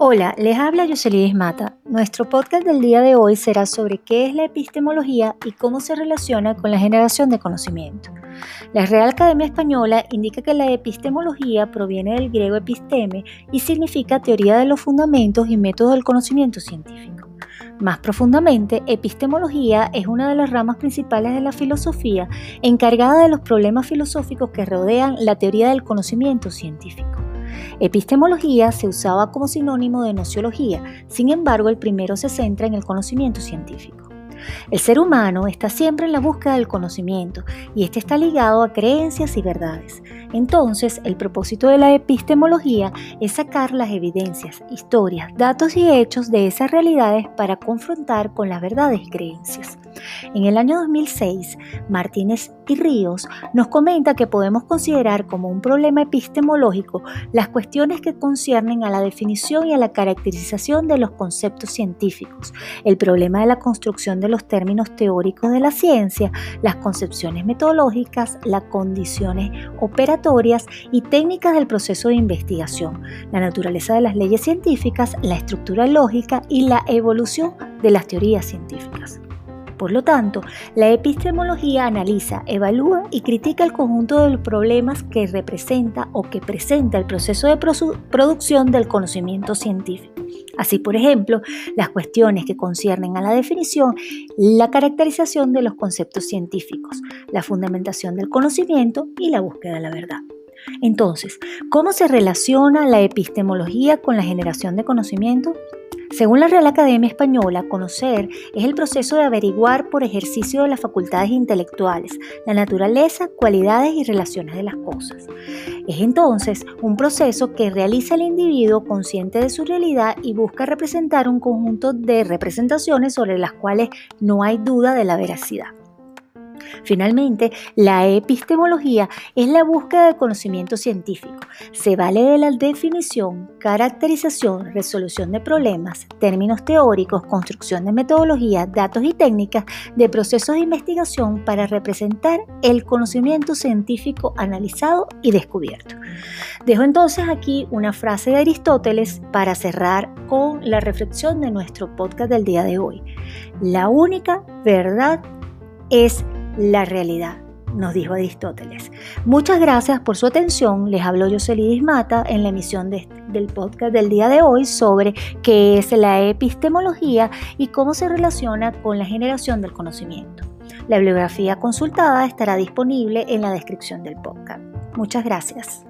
Hola, les habla Yoselidis Mata. Nuestro podcast del día de hoy será sobre qué es la epistemología y cómo se relaciona con la generación de conocimiento. La Real Academia Española indica que la epistemología proviene del griego episteme y significa teoría de los fundamentos y métodos del conocimiento científico. Más profundamente, epistemología es una de las ramas principales de la filosofía encargada de los problemas filosóficos que rodean la teoría del conocimiento científico. Epistemología se usaba como sinónimo de nociología, sin embargo el primero se centra en el conocimiento científico. El ser humano está siempre en la búsqueda del conocimiento y este está ligado a creencias y verdades. Entonces, el propósito de la epistemología es sacar las evidencias, historias, datos y hechos de esas realidades para confrontar con las verdades y creencias. En el año 2006, Martínez y Ríos nos comenta que podemos considerar como un problema epistemológico las cuestiones que conciernen a la definición y a la caracterización de los conceptos científicos, el problema de la construcción de los términos teóricos de la ciencia, las concepciones metodológicas, las condiciones operatorias y técnicas del proceso de investigación, la naturaleza de las leyes científicas, la estructura lógica y la evolución de las teorías científicas. Por lo tanto, la epistemología analiza, evalúa y critica el conjunto de los problemas que representa o que presenta el proceso de producción del conocimiento científico. Así, por ejemplo, las cuestiones que conciernen a la definición, la caracterización de los conceptos científicos, la fundamentación del conocimiento y la búsqueda de la verdad. Entonces, ¿cómo se relaciona la epistemología con la generación de conocimiento? Según la Real Academia Española, conocer es el proceso de averiguar por ejercicio de las facultades intelectuales la naturaleza, cualidades y relaciones de las cosas. Es entonces un proceso que realiza el individuo consciente de su realidad y busca representar un conjunto de representaciones sobre las cuales no hay duda de la veracidad. Finalmente, la epistemología es la búsqueda del conocimiento científico. Se vale de la definición, caracterización, resolución de problemas, términos teóricos, construcción de metodologías, datos y técnicas de procesos de investigación para representar el conocimiento científico analizado y descubierto. Dejo entonces aquí una frase de Aristóteles para cerrar con la reflexión de nuestro podcast del día de hoy. La única verdad es la realidad, nos dijo Aristóteles. Muchas gracias por su atención. Les habló Jocelyn Mata en la emisión del podcast del día de hoy sobre qué es la epistemología y cómo se relaciona con la generación del conocimiento. La bibliografía consultada estará disponible en la descripción del podcast. Muchas gracias.